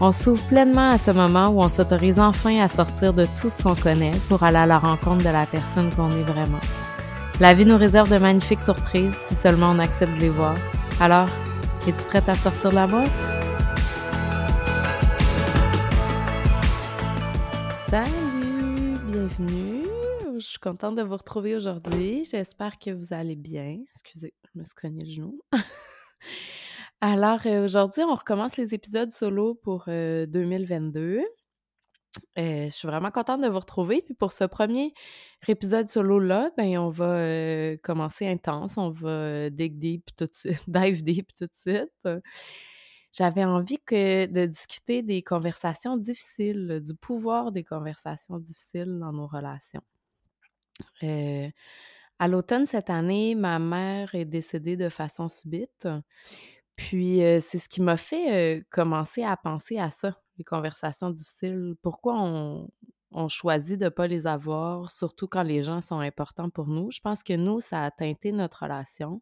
On s'ouvre pleinement à ce moment où on s'autorise enfin à sortir de tout ce qu'on connaît pour aller à la rencontre de la personne qu'on est vraiment. La vie nous réserve de magnifiques surprises si seulement on accepte de les voir. Alors, es-tu prête à sortir de la boîte? Salut, bienvenue. Je suis contente de vous retrouver aujourd'hui. J'espère que vous allez bien. Excusez, je me suis cogné le genou. Alors, euh, aujourd'hui, on recommence les épisodes solo pour 2022. Euh, euh, je suis vraiment contente de vous retrouver. Puis pour ce premier épisode solo-là, ben, on va commencer intense. On va dig deep tout de suite, dive deep tout de suite. J'avais envie que, de discuter des conversations difficiles, du pouvoir des conversations difficiles dans nos relations. Euh, à l'automne cette année, ma mère est décédée de façon subite. Puis c'est ce qui m'a fait commencer à penser à ça, les conversations difficiles. Pourquoi on, choisit de ne pas les avoir, surtout quand les gens sont importants pour nous? Je pense que nous, ça a teinté notre relation.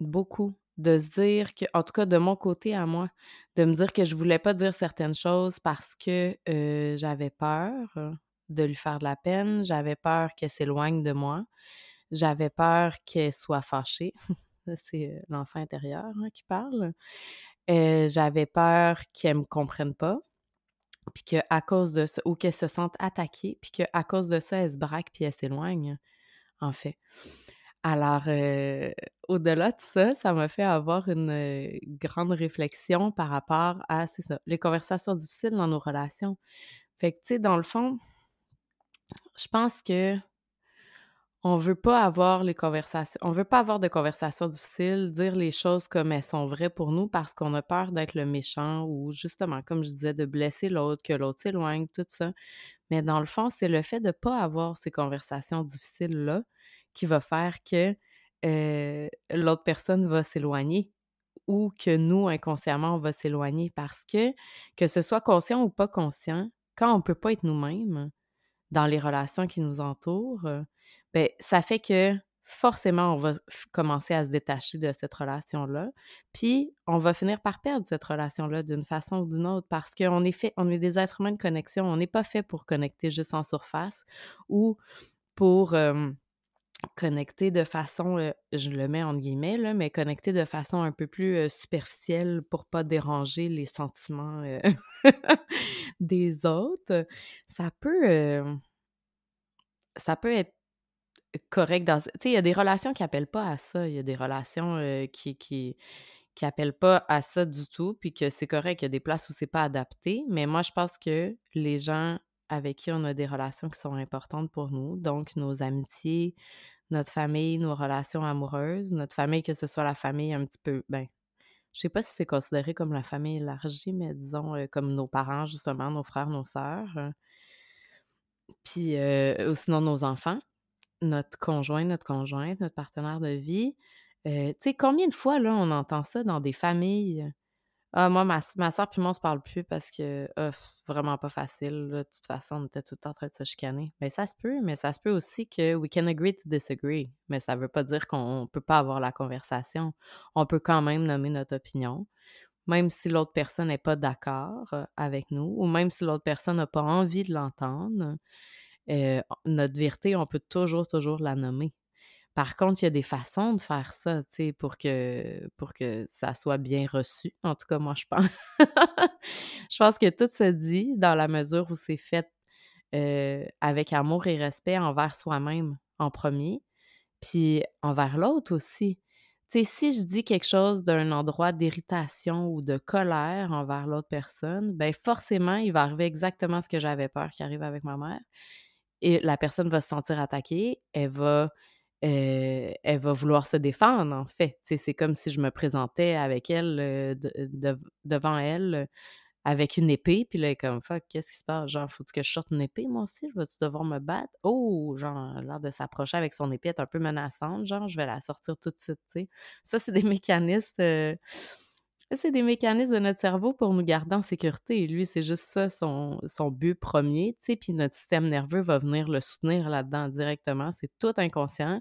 beaucoup de se dire que, en tout cas de mon côté à moi, de me dire que je voulais pas dire certaines choses parce que j'avais peur de lui faire de la peine, j'avais peur qu'elle s'éloigne de moi, j'avais peur qu'elle soit fâchée. C'est l'enfant intérieur hein, qui parle. j'avais peur qu'elle me comprenne pas, puis qu'à cause de ça, ou qu'elle se sente attaquée, puis qu'à cause de ça, elle se braque puis elle s'éloigne, en fait. Alors, au-delà de ça, ça m'a fait avoir une grande réflexion par rapport à, c'est ça, les conversations difficiles dans nos relations. Fait que, tu sais, dans le fond, je pense que on veut pas avoir les conversations, on veut pas avoir de conversations difficiles, dire les choses comme elles sont vraies pour nous parce qu'on a peur d'être le méchant ou justement, comme je disais, de blesser l'autre, que l'autre s'éloigne, tout ça. Mais dans le fond, c'est le fait de pas avoir ces conversations difficiles-là qui va faire que l'autre personne va s'éloigner ou que nous, inconsciemment, on va s'éloigner parce que, que ce soit conscient ou pas conscient, quand on peut pas être nous-mêmes dans les relations qui nous entourent, ben, ça fait que forcément, on va commencer à se détacher de cette relation-là. Puis, on va finir par perdre cette relation-là d'une façon ou d'une autre parce qu'on est fait, on est des êtres humains de connexion. On n'est pas fait pour connecter juste en surface ou pour connecter de façon, je le mets en guillemets, là, mais connecter de façon un peu plus superficielle pour pas déranger les sentiments des autres, ça peut, ça peut être correct dans... Tu sais, il y a des relations qui appellent pas à ça, il y a des relations qui, qui, qui appellent pas à ça du tout, puis que c'est correct, il y a des places où c'est pas adapté, mais moi, je pense que les gens avec qui on a des relations qui sont importantes pour nous, donc nos amitiés, notre famille, nos relations amoureuses, notre famille, que ce soit la famille un petit peu, ben, je sais pas si c'est considéré comme la famille élargie, mais disons euh, comme nos parents, justement, nos frères, nos sœurs, euh, puis euh, sinon nos enfants, notre conjoint, notre conjointe, notre partenaire de vie. tu sais, combien de fois, là, on entend ça dans des familles? Ah, moi, ma, ma soeur puis moi, on se parle plus parce que oh, vraiment pas facile. De toute façon, on était tout le temps en train de se chicaner. Mais ça se peut, mais ça se peut aussi que we can agree to disagree. Mais ça veut pas dire qu'on peut pas avoir la conversation. On peut quand même nommer notre opinion, même si l'autre personne n'est pas d'accord avec nous, ou même si l'autre personne n'a pas envie de l'entendre. Euh, notre vérité, on peut toujours, toujours la nommer. Par contre, il y a des façons de faire ça, tu sais, pour que, pour que ça soit bien reçu. En tout cas, moi, je pense. je pense que tout se dit dans la mesure où c'est fait euh, avec amour et respect envers soi-même en premier, puis envers l'autre aussi. Tu sais, si je dis quelque chose d'un endroit d'irritation ou de colère envers l'autre personne, ben forcément, il va arriver exactement ce que j'avais peur qui arrive avec ma mère. Et la personne va se sentir attaquée, elle va elle va vouloir se défendre, en fait. c'est comme si je me présentais avec elle, devant elle, avec une épée, puis là, elle est comme Fuck, qu'est-ce qui se passe? Genre, faut que je sorte une épée, moi aussi? Je vais-tu devoir me battre? Oh, genre, l'air de s'approcher avec son épée est un peu menaçante, genre, je vais la sortir tout de suite, tu sais. Ça, c'est des mécanismes. C'est des mécanismes de notre cerveau pour nous garder en sécurité? Lui, c'est juste ça, son, son but premier, puis notre système nerveux va venir le soutenir là-dedans directement. C'est tout inconscient.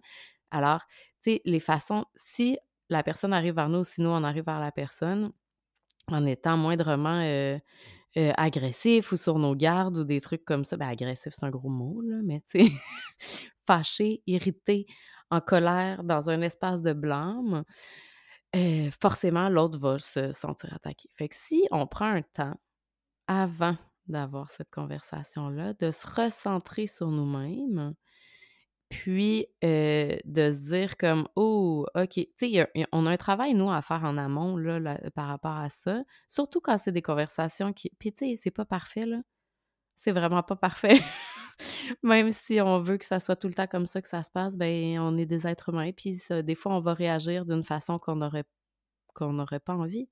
Alors, tu les façons, si la personne arrive vers nous, si nous, on arrive vers la personne, en étant moindrement agressif ou sur nos gardes ou des trucs comme ça. Ben, agressif, c'est un gros mot, là, mais tu fâché, irrité, en colère, dans un espace de blâme, forcément, l'autre va se sentir attaqué. Fait que si on prend un temps avant d'avoir cette conversation-là, de se recentrer sur nous-mêmes, puis, de se dire comme, oh, OK, tu sais, on a un travail, nous, à faire en amont, par rapport à ça. Surtout quand c'est des conversations qui. Puis, tu sais, c'est pas parfait, là. C'est vraiment pas parfait. Même si on veut que ça soit tout le temps comme ça que ça se passe, ben on est des êtres humains. Puis, des fois, on va réagir d'une façon qu'on n'aurait pas envie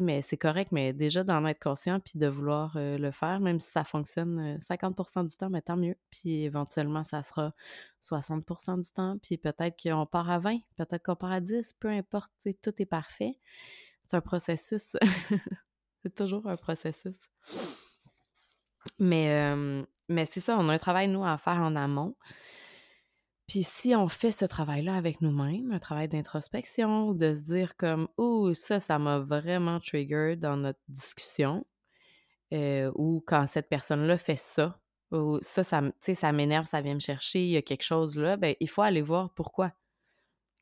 mais c'est correct, mais déjà d'en être conscient puis de vouloir le faire, même si ça fonctionne 50% du temps, mais tant mieux. Puis éventuellement, ça sera 60% du temps, puis peut-être qu'on part à 20, peut-être qu'on part à 10, peu importe, tout est parfait. C'est un processus. c'est toujours un processus. Mais, mais c'est ça, on a un travail, nous, à faire en amont. Puis si on fait ce travail-là avec nous-mêmes, un travail d'introspection, de se dire comme Oh, ça, ça m'a vraiment trigger dans notre discussion, euh, ou quand cette personne-là fait ça, ou ça, ça, ça m'énerve, ça vient me chercher, il y a quelque chose là, ben il faut aller voir pourquoi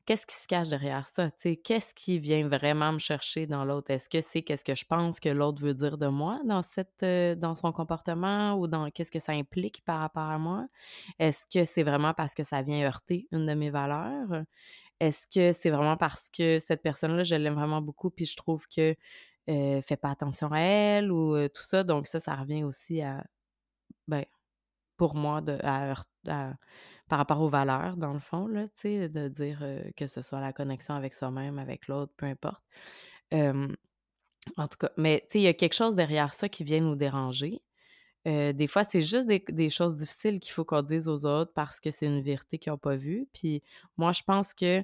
qu'est-ce qui se cache derrière ça? Qu'est-ce qui vient vraiment me chercher dans l'autre? Est-ce que c'est qu'est-ce que je pense que l'autre veut dire de moi dans, cette, euh, dans son comportement ou dans qu'est-ce que ça implique par rapport à moi? Est-ce que c'est vraiment parce que ça vient heurter une de mes valeurs? Est-ce que c'est vraiment parce que cette personne-là, je l'aime vraiment beaucoup puis je trouve que euh, fait pas attention à elle ou euh, tout ça? Donc ça, ça revient aussi à, ben, pour moi, de, par rapport aux valeurs, dans le fond, là, de dire que ce soit la connexion avec soi-même, avec l'autre, peu importe. en tout cas, mais il y a quelque chose derrière ça qui vient nous déranger. des fois, c'est juste des, choses difficiles qu'il faut qu'on dise aux autres parce que c'est une vérité qu'ils n'ont pas vue. Puis moi, je pense que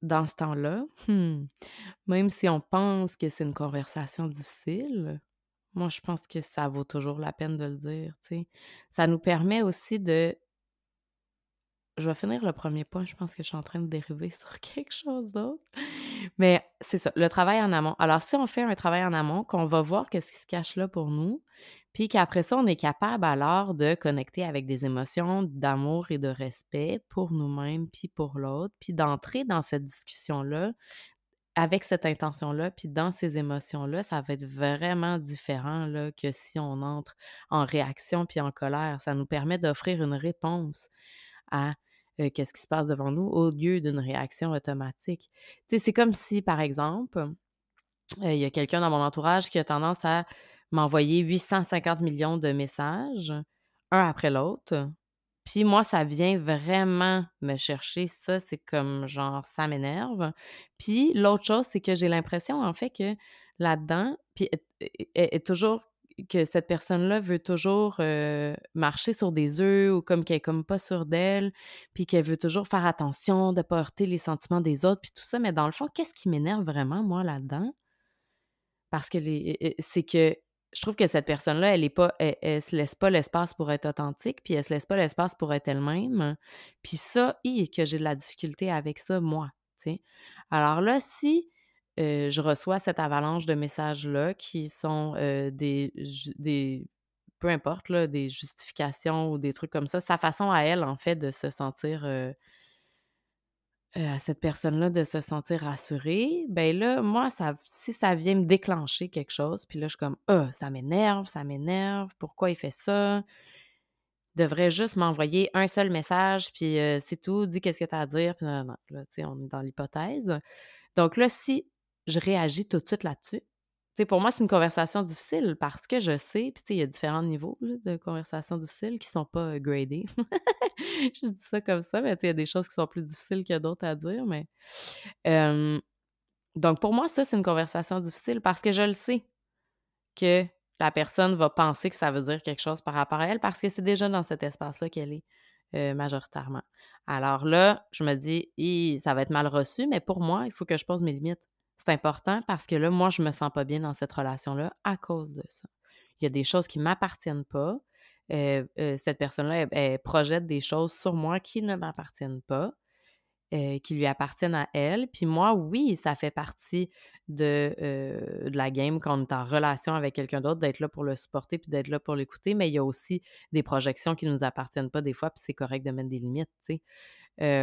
dans ce temps-là, hmm, même si on pense que c'est une conversation difficile, moi, je pense que ça vaut toujours la peine de le dire. Ça nous permet aussi de je vais finir le premier point, je pense que je suis en train de dériver sur quelque chose d'autre. Mais c'est ça, le travail en amont. Alors, si on fait un travail en amont, qu'on va voir qu'est-ce qui se cache là pour nous, puis qu'après ça, on est capable alors de connecter avec des émotions d'amour et de respect pour nous-mêmes, puis pour l'autre, puis d'entrer dans cette discussion-là avec cette intention-là, puis dans ces émotions-là, ça va être vraiment différent là, que si on entre en réaction puis en colère. Ça nous permet d'offrir une réponse à qu'est-ce qui se passe devant nous au lieu d'une réaction automatique. C'est comme si, par exemple, il y a quelqu'un dans mon entourage qui a tendance à m'envoyer 850 millions de messages, un après l'autre, puis moi, ça vient vraiment me chercher. Ça, c'est comme genre, ça m'énerve. Puis l'autre chose, c'est que j'ai l'impression, en fait, que là-dedans, puis est, toujours que cette personne-là veut toujours marcher sur des œufs ou comme qu'elle est comme pas sûre d'elle, puis qu'elle veut toujours faire attention de porter les sentiments des autres, puis tout ça. Mais dans le fond, qu'est-ce qui m'énerve vraiment, moi, là-dedans? Parce que c'est que je trouve que cette personne-là, elle est pas, elle, se laisse pas l'espace pour être authentique, puis elle se laisse pas l'espace pour être elle-même. Puis ça, hi, que j'ai de la difficulté avec ça, moi. Alors là, si je reçois cette avalanche de messages-là qui sont des, des, peu importe, là, des justifications ou des trucs comme ça, sa façon à elle, en fait, de se sentir à cette personne-là de se sentir rassurée, ben là, moi, si ça vient me déclencher quelque chose, puis là, je suis comme, ah, ça m'énerve, ça m'énerve, pourquoi il fait ça? Devrait juste m'envoyer un seul message, puis c'est tout, dis qu'est-ce que tu à dire, puis non, non, là, tu sais, on est dans l'hypothèse. Donc là, si je réagis tout de suite là-dessus, pour moi, c'est une conversation difficile parce que je sais, puis il y a différents niveaux de conversations difficiles qui sont pas gradés. je dis ça comme ça, mais il y a des choses qui sont plus difficiles que d'autres à dire, mais... donc, pour moi, ça, c'est une conversation difficile parce que je le sais que la personne va penser que ça veut dire quelque chose par rapport à elle parce que c'est déjà dans cet espace-là qu'elle est majoritairement. Alors là, je me dis, ça va être mal reçu, mais pour moi, il faut que je pose mes limites. C'est important parce que là, moi, je me sens pas bien dans cette relation-là à cause de ça. Il y a des choses qui ne m'appartiennent pas. cette personne-là, elle, projette des choses sur moi qui ne m'appartiennent pas. Qui lui appartiennent à elle. Puis moi, oui, ça fait partie de, de, la game quand on est en relation avec quelqu'un d'autre, d'être là pour le supporter puis d'être là pour l'écouter, mais il y a aussi des projections qui ne nous appartiennent pas des fois, puis c'est correct de mettre des limites, tu sais.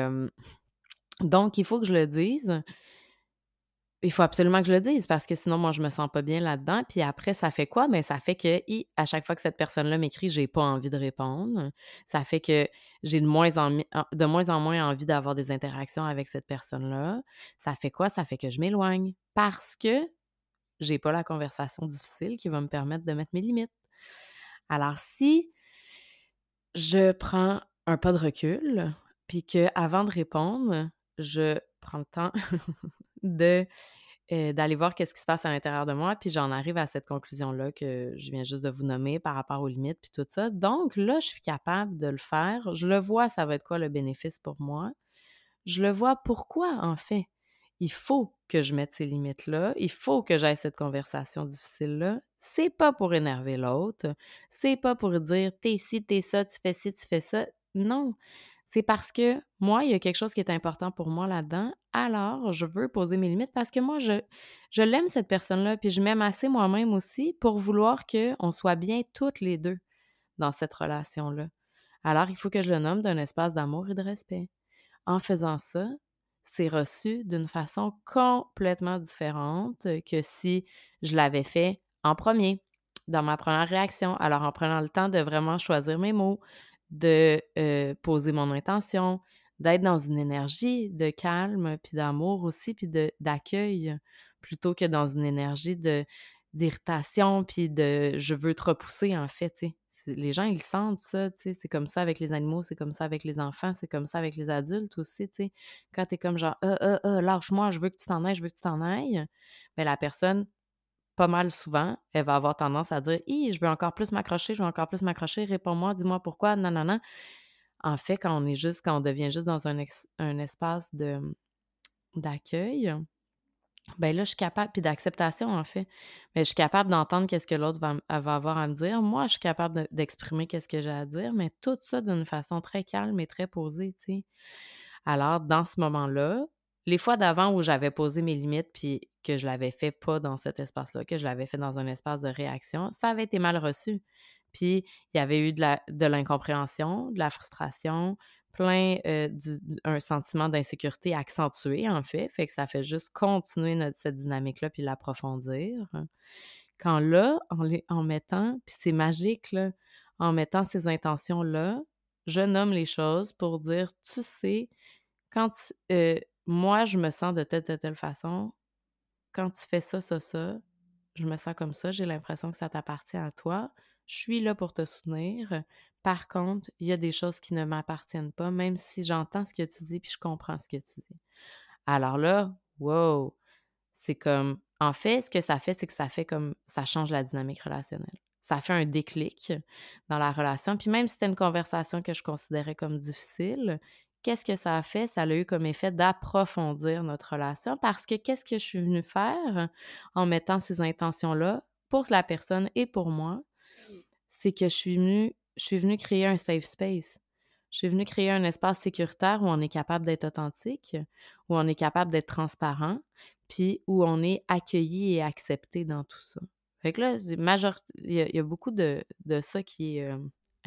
donc, il faut que je le dise. Il faut absolument que je le dise parce que sinon, moi, je me sens pas bien là-dedans. Puis après, ça fait quoi? Mais ça fait que à chaque fois que cette personne-là m'écrit, j'ai pas envie de répondre. Ça fait que j'ai de moins en, de moins en moins envie d'avoir des interactions avec cette personne-là. Ça fait quoi? Ça fait que je m'éloigne parce que j'ai pas la conversation difficile qui va me permettre de mettre mes limites. Alors, si je prends un pas de recul, puis que avant de répondre, je prends le temps de d'aller voir qu'est-ce qui se passe à l'intérieur de moi, puis j'en arrive à cette conclusion-là que je viens juste de vous nommer par rapport aux limites, puis tout ça. Donc là, je suis capable de le faire. Je le vois, ça va être quoi le bénéfice pour moi? Je le vois pourquoi, en fait. Il faut que je mette ces limites-là, il faut que j'aille cette conversation difficile-là. C'est pas pour énerver l'autre, c'est pas pour dire t'es ci, t'es ça, tu fais ci, tu fais ça. Non, c'est parce que moi, il y a quelque chose qui est important pour moi là-dedans. Alors, je veux poser mes limites parce que moi, je, je l'aime cette personne-là, puis je m'aime assez moi-même aussi pour vouloir qu'on soit bien toutes les deux dans cette relation-là. Alors, il faut que je le nomme d'un espace d'amour et de respect. En faisant ça, c'est reçu d'une façon complètement différente que si je l'avais fait en premier, dans ma première réaction. Alors, en prenant le temps de vraiment choisir mes mots, de poser mon intention, d'être dans une énergie de calme, puis d'amour aussi, puis d'accueil, plutôt que dans une énergie d'irritation, puis de je veux te repousser, en fait, Les gens, ils sentent ça, tu. C'est comme ça avec les animaux, c'est comme ça avec les enfants, c'est comme ça avec les adultes aussi, tu. Quand t'es comme genre, ah, ah, lâche-moi, je veux que tu t'en ailles, je veux que tu t'en ailles, mais la personne, pas mal souvent, elle va avoir tendance à dire je veux encore plus m'accrocher, je veux encore plus m'accrocher, réponds-moi, dis-moi pourquoi, non, non, non. En fait, quand on est juste, quand on devient juste dans un, espace de d'accueil, ben là, je suis capable, puis d'acceptation, en fait. Mais je suis capable d'entendre qu'est-ce que l'autre va, va, avoir à me dire. Moi, je suis capable d'exprimer qu'est-ce que j'ai à dire, mais tout ça d'une façon très calme et très posée, tu sais. Alors, dans ce moment-là, les fois d'avant où j'avais posé mes limites puis que je l'avais fait pas dans cet espace-là, que je l'avais fait dans un espace de réaction, ça avait été mal reçu. Puis il y avait eu de l'incompréhension, de, la frustration, plein euh, un sentiment d'insécurité accentué en fait, fait que ça fait juste continuer notre, cette dynamique-là puis l'approfondir. Quand là, en, en mettant, puis c'est magique en mettant ces intentions-là, je nomme les choses pour dire, tu sais, quand tu, euh, moi, je me sens de telle, telle, telle façon. Quand tu fais ça, ça, ça, je me sens comme ça, j'ai l'impression que ça t'appartient à toi. Je suis là pour te soutenir. Par contre, il y a des choses qui ne m'appartiennent pas, même si j'entends ce que tu dis puis je comprends ce que tu dis. Alors là, wow, c'est comme, en fait, ce que ça fait, c'est que ça fait comme, ça change la dynamique relationnelle. Ça fait un déclic dans la relation. Puis même si c'était une conversation que je considérais comme difficile, qu'est-ce que ça a fait? Ça a eu comme effet d'approfondir notre relation parce que qu'est-ce que je suis venue faire en mettant ces intentions-là pour la personne et pour moi? C'est que je suis venue, je suis créer un safe space. Je suis venue créer un espace sécuritaire où on est capable d'être authentique, où on est capable d'être transparent, puis où on est accueilli et accepté dans tout ça. Fait que là, il y, a beaucoup de, ça qui est euh,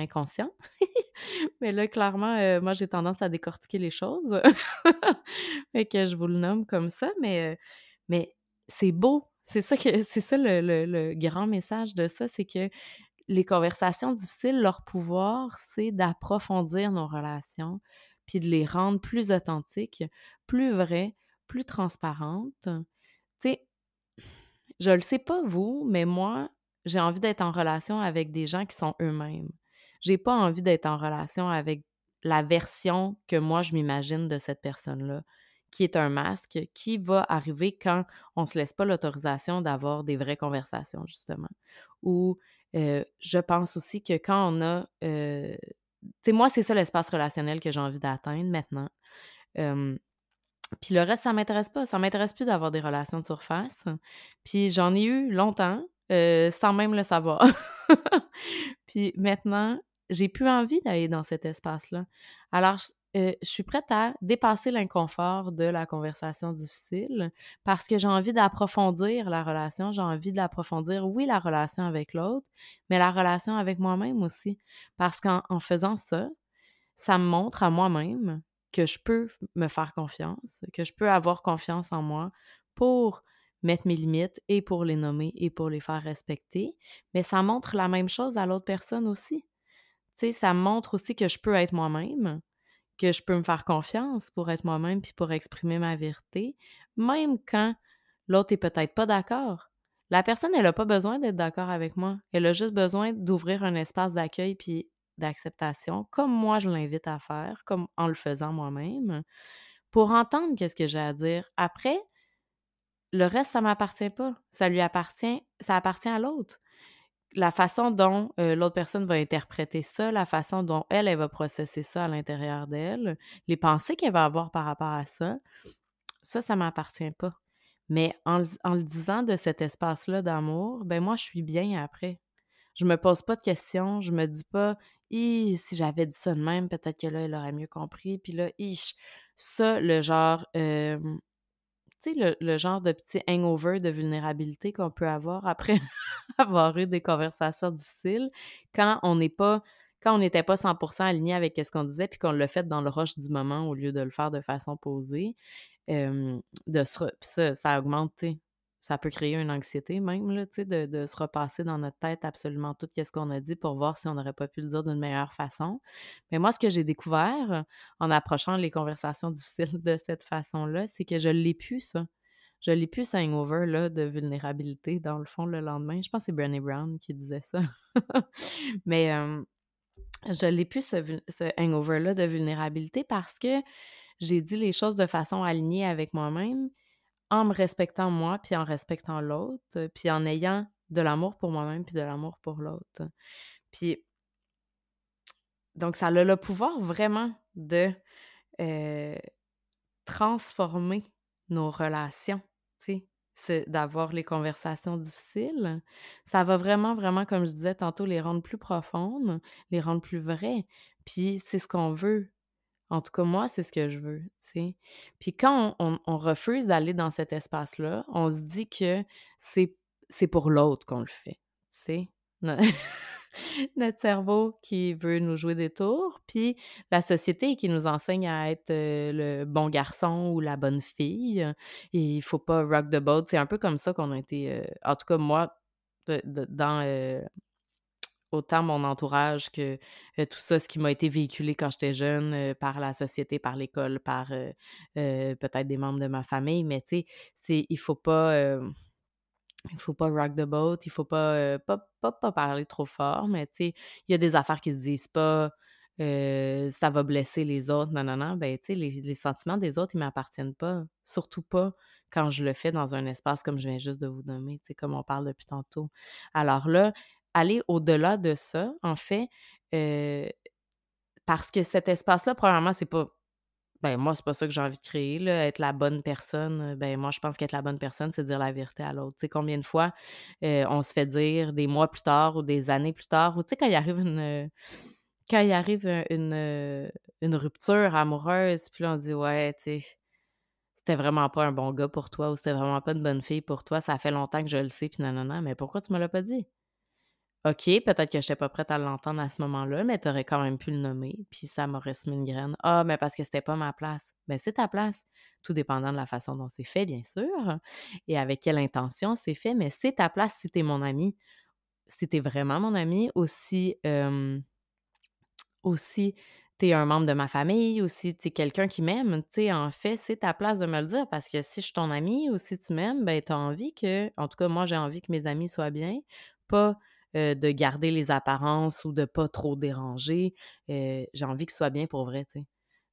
inconscient. mais là, clairement, euh, moi, j'ai tendance à décortiquer les choses. que je vous le nomme comme ça, mais, euh, c'est beau. C'est ça, que, c'est ça le, grand message de ça, c'est que les conversations difficiles, leur pouvoir, c'est d'approfondir nos relations, puis de les rendre plus authentiques, plus vraies, plus transparentes. Tu sais, je le sais pas vous, mais moi, j'ai envie d'être en relation avec des gens qui sont eux-mêmes. J'ai pas envie d'être en relation avec la version que moi je m'imagine de cette personne-là, qui est un masque, qui va arriver quand on se laisse pas l'autorisation d'avoir des vraies conversations, justement. Ou je pense aussi que quand on a... Tu sais, moi, c'est ça l'espace relationnel que j'ai envie d'atteindre maintenant. puis le reste, ça m'intéresse pas. Ça m'intéresse plus d'avoir des relations de surface. Puis j'en ai eu longtemps, sans même le savoir. puis maintenant, j'ai plus envie d'aller dans cet espace-là. Alors, euh, je suis prête à dépasser l'inconfort de la conversation difficile parce que j'ai envie d'approfondir la relation, j'ai envie d'approfondir, oui, la relation avec l'autre, mais la relation avec moi-même aussi. Parce qu'en faisant ça, ça me montre à moi-même que je peux me faire confiance, que je peux avoir confiance en moi pour mettre mes limites et pour les nommer et pour les faire respecter, mais ça montre la même chose à l'autre personne aussi. Sais, ça montre aussi que je peux être moi-même, que je peux me faire confiance pour être moi-même puis pour exprimer ma vérité, même quand l'autre est peut-être pas d'accord. La personne, elle n'a pas besoin d'être d'accord avec moi. Elle a juste besoin d'ouvrir un espace d'accueil puis d'acceptation, comme moi je l'invite à faire, comme en le faisant moi-même, pour entendre qu'est-ce que j'ai à dire. Après, le reste, ça m'appartient pas. Ça lui appartient, ça appartient à l'autre la façon dont l'autre personne va interpréter ça, la façon dont elle, elle va processer ça à l'intérieur d'elle, les pensées qu'elle va avoir par rapport à ça, ça, ça m'appartient pas. Mais en, le disant de cet espace-là d'amour, ben moi, je suis bien après. Je me pose pas de questions, je me dis pas, si j'avais dit ça de même, peut-être que là, elle aurait mieux compris. Puis là, ça, le genre, tu sais, le, genre de petit hangover de vulnérabilité qu'on peut avoir après avoir eu des conversations difficiles quand on n'est pas quand on n'était pas 100% aligné avec ce qu'on disait puis qu'on l'a fait dans le rush du moment au lieu de le faire de façon posée, de ça, ça augmente, ça peut créer une anxiété même, là, de, de se repasser dans notre tête absolument tout ce qu'on a dit pour voir si on n'aurait pas pu le dire d'une meilleure façon. Mais moi, ce que j'ai découvert en approchant les conversations difficiles de cette façon-là, c'est que je l'ai pu, ça. Je l'ai pu, ce hangover là, de vulnérabilité, dans le fond, le lendemain. Je pense que c'est Brené Brown qui disait ça. Mais je l'ai pu, ce, ce hangover-là de vulnérabilité, parce que j'ai dit les choses de façon alignée avec moi-même en me respectant moi, puis en respectant l'autre, puis en ayant de l'amour pour moi-même, puis de l'amour pour l'autre. Puis, donc, ça a le pouvoir vraiment de transformer nos relations, tu sais, d'avoir les conversations difficiles. Ça va vraiment, vraiment, comme je disais tantôt, les rendre plus profondes, les rendre plus vraies. Puis, c'est ce qu'on veut en tout cas, moi, c'est ce que je veux. Puis quand on, refuse d'aller dans cet espace-là, on se dit que c'est, pour l'autre qu'on le fait. Notre cerveau qui veut nous jouer des tours, puis la société qui nous enseigne à être le bon garçon ou la bonne fille. Et il faut pas rock the boat. C'est un peu comme ça qu'on a été, en tout cas moi, dans autant mon entourage que tout ça, ce qui m'a été véhiculé quand j'étais jeune par la société, par l'école, par peut-être des membres de ma famille. Mais tu sais, il faut pas. il faut pas rock the boat, il faut pas, pas, pas, parler trop fort, mais tu sais, il y a des affaires qui se disent pas, ça va blesser les autres, non, non, non. Ben, tu sais, les, les, sentiments des autres, ils m'appartiennent pas. Surtout pas quand je le fais dans un espace comme je viens juste de vous nommer, tu sais, comme on parle depuis tantôt. Alors là, aller au-delà de ça, en fait, parce que cet espace-là, probablement, c'est pas. Ben, moi, c'est pas ça que j'ai envie de créer, être la bonne personne. Ben, moi, je pense qu'être la bonne personne, c'est dire la vérité à l'autre. Tu sais, combien de fois on se fait dire des mois plus tard ou des années plus tard, ou tu sais, quand il arrive une. Quand il arrive une, une rupture amoureuse, puis là, on dit, ouais, tu sais, c'était vraiment pas un bon gars pour toi ou c'était vraiment pas une bonne fille pour toi, ça fait longtemps que je le sais, puis non, non, non, mais pourquoi tu me l'as pas dit? OK, peut-être que je n'étais pas prête à l'entendre à ce moment-là, mais tu aurais quand même pu le nommer, puis ça m'aurait semé une graine. Ah, mais parce que c'était pas ma place. Ben, c'est ta place, tout dépendant de la façon dont c'est fait, bien sûr, et avec quelle intention c'est fait, mais c'est ta place si tu mon ami. Si tu vraiment mon ami, aussi, aussi tu un membre de ma famille ou si tu quelqu'un qui m'aime, tu sais, en fait, c'est ta place de me le dire parce que si je suis ton ami ou si tu m'aimes, ben tu envie que, en tout cas, moi, j'ai envie que mes amis soient bien, pas de garder les apparences ou de pas trop déranger. j'ai envie qu'ils soient bien pour vrai, tu sais.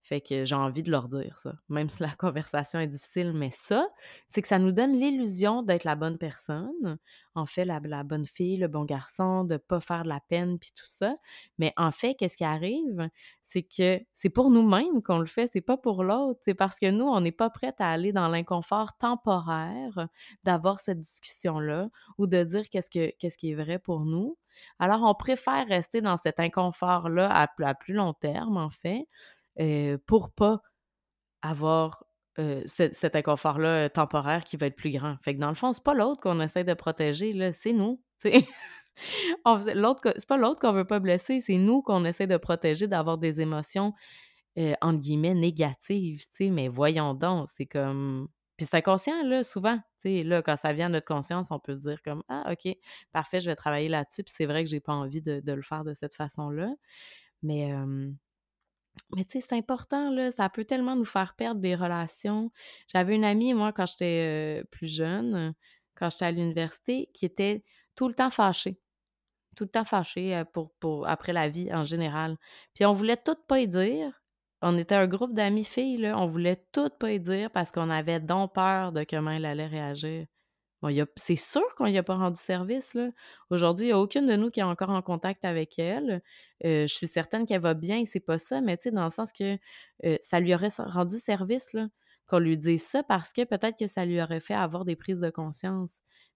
Fait que j'ai envie de leur dire ça, même si la conversation est difficile. Mais ça, c'est que ça nous donne l'illusion d'être la bonne personne, en fait, la, bonne fille, le bon garçon, de pas faire de la peine, puis tout ça. Mais en fait, qu'est-ce qui arrive? C'est que c'est pour nous-mêmes qu'on le fait, c'est pas pour l'autre. C'est parce que nous, on n'est pas prête à aller dans l'inconfort temporaire d'avoir cette discussion-là ou de dire qu'est-ce, que, qu'est-ce qui est vrai pour nous. Alors, on préfère rester dans cet inconfort-là à, à plus long terme, en fait, pour pas avoir cet inconfort-là temporaire qui va être plus grand. Fait que dans le fond, c'est pas l'autre qu'on essaie de protéger, là, c'est nous. l'autre, c'est pas l'autre qu'on veut pas blesser, c'est nous qu'on essaie de protéger d'avoir des émotions entre guillemets négatives, mais voyons donc, c'est comme. Puis c'est inconscient, là, souvent. Tu là, quand ça vient à notre conscience, on peut se dire comme Ah, OK, parfait, je vais travailler là-dessus. Puis c'est vrai que j'ai pas envie de, le faire de cette façon-là. Mais mais tu sais, c'est important, ça peut tellement nous faire perdre des relations. J'avais une amie, moi, quand j'étais plus jeune, quand j'étais à l'université, qui était tout le temps fâchée. Tout le temps fâchée pour, après la vie en général. Puis on voulait tout pas y dire. On était un groupe d'amis filles, là, on voulait tout pas y dire parce qu'on avait donc peur de comment elle allait réagir c'est sûr qu'on n'y a pas rendu service. Aujourd'hui, il n'y a aucune de nous qui est encore en contact avec elle. je suis certaine qu'elle va bien et c'est pas ça, mais dans le sens que ça lui aurait rendu service qu'on lui dise ça parce que peut-être que ça lui aurait fait avoir des prises de conscience.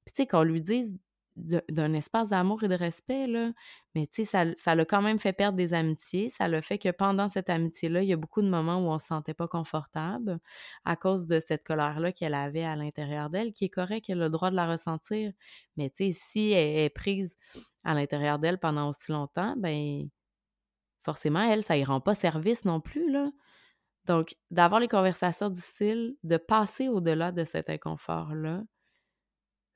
Puis, tu sais, qu'on lui dise d'un espace d'amour et de respect, là. Mais tu sais, ça l'a quand même fait perdre des amitiés. Ça l'a fait que pendant cette amitié-là, il y a beaucoup de moments où on ne se sentait pas confortable à cause de cette colère-là qu'elle avait à l'intérieur d'elle, qui est correct, elle a le droit de la ressentir. Mais tu sais, si elle est prise à l'intérieur d'elle pendant aussi longtemps, ben forcément, elle, ça y rend pas service non plus, là. Donc, d'avoir les conversations difficiles, de passer au-delà de cet inconfort-là,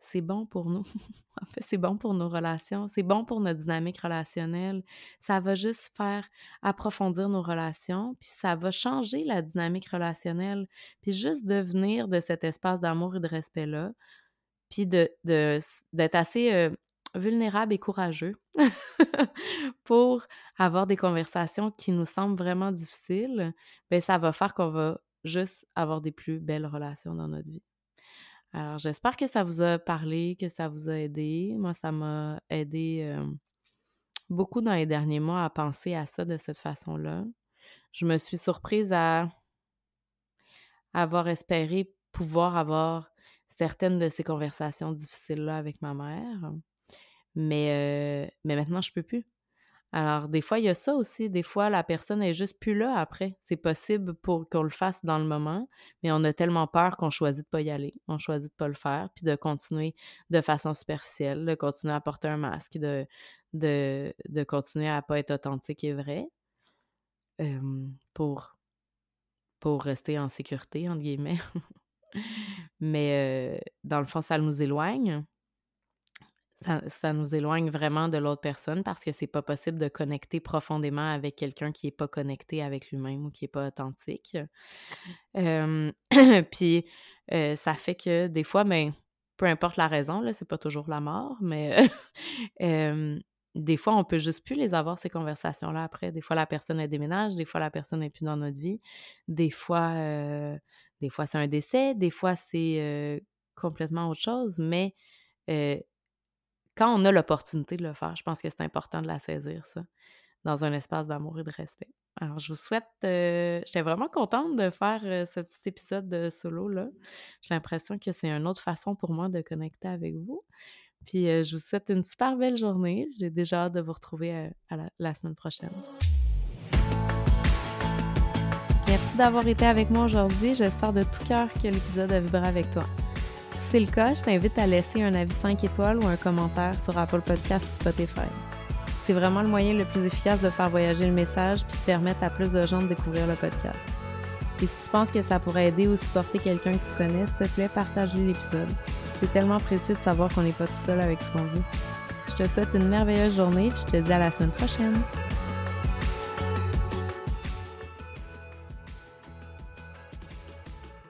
c'est bon pour nous. en fait, c'est bon pour nos relations, c'est bon pour notre dynamique relationnelle. Ça va juste faire approfondir nos relations, puis ça va changer la dynamique relationnelle, puis juste devenir de cet espace d'amour et de respect-là, puis d'être assez vulnérable et courageux pour avoir des conversations qui nous semblent vraiment difficiles, bien, ça va faire qu'on va juste avoir des plus belles relations dans notre vie. Alors, j'espère que ça vous a parlé, que ça vous a aidé. Moi, ça m'a aidé beaucoup dans les derniers mois à penser à ça de cette façon-là. Je me suis surprise à avoir espéré pouvoir avoir certaines de ces conversations difficiles-là avec ma mère. Mais, mais maintenant, je peux plus. Alors, des fois, il y a ça aussi. Des fois, la personne est juste plus là après. C'est possible pour qu'on le fasse dans le moment, mais on a tellement peur qu'on choisit de pas y aller. On choisit de pas le faire, puis de continuer de façon superficielle, de continuer à porter un masque, de, continuer à pas être authentique et vrai pour, pour rester en sécurité, entre guillemets. mais dans le fond, ça nous éloigne ça, nous éloigne vraiment de l'autre personne parce que c'est pas possible de connecter profondément avec quelqu'un qui est pas connecté avec lui-même ou qui est pas authentique. puis ça fait que des fois, ben, peu importe la raison, là, c'est pas toujours la mort, mais des fois, on peut juste plus les avoir, ces conversations-là après. Des fois, la personne est déménage, des fois, la personne n'est plus dans notre vie. Des fois, des fois c'est un décès, des fois, c'est complètement autre chose, mais quand on a l'opportunité de le faire, je pense que c'est important de la saisir, ça, dans un espace d'amour et de respect. Alors, je vous souhaite. Euh, j'étais vraiment contente de faire euh, ce petit épisode de solo-là. J'ai l'impression que c'est une autre façon pour moi de connecter avec vous. Puis, euh, je vous souhaite une super belle journée. J'ai déjà hâte de vous retrouver à la semaine prochaine. Merci d'avoir été avec moi aujourd'hui. J'espère de tout cœur que l'épisode a vibré avec toi c'est le cas, je t'invite à laisser un avis 5 étoiles ou un commentaire sur Apple Podcast ou Spotify. C'est vraiment le moyen le plus efficace de faire voyager le message puis de permettre à plus de gens de découvrir le podcast. Et si tu penses que ça pourrait aider ou supporter quelqu'un que tu connais, s'il te plaît, partage l'épisode. C'est tellement précieux de savoir qu'on n'est pas tout seul avec ce qu'on vit. Je te souhaite une merveilleuse journée puis je te dis à la semaine prochaine.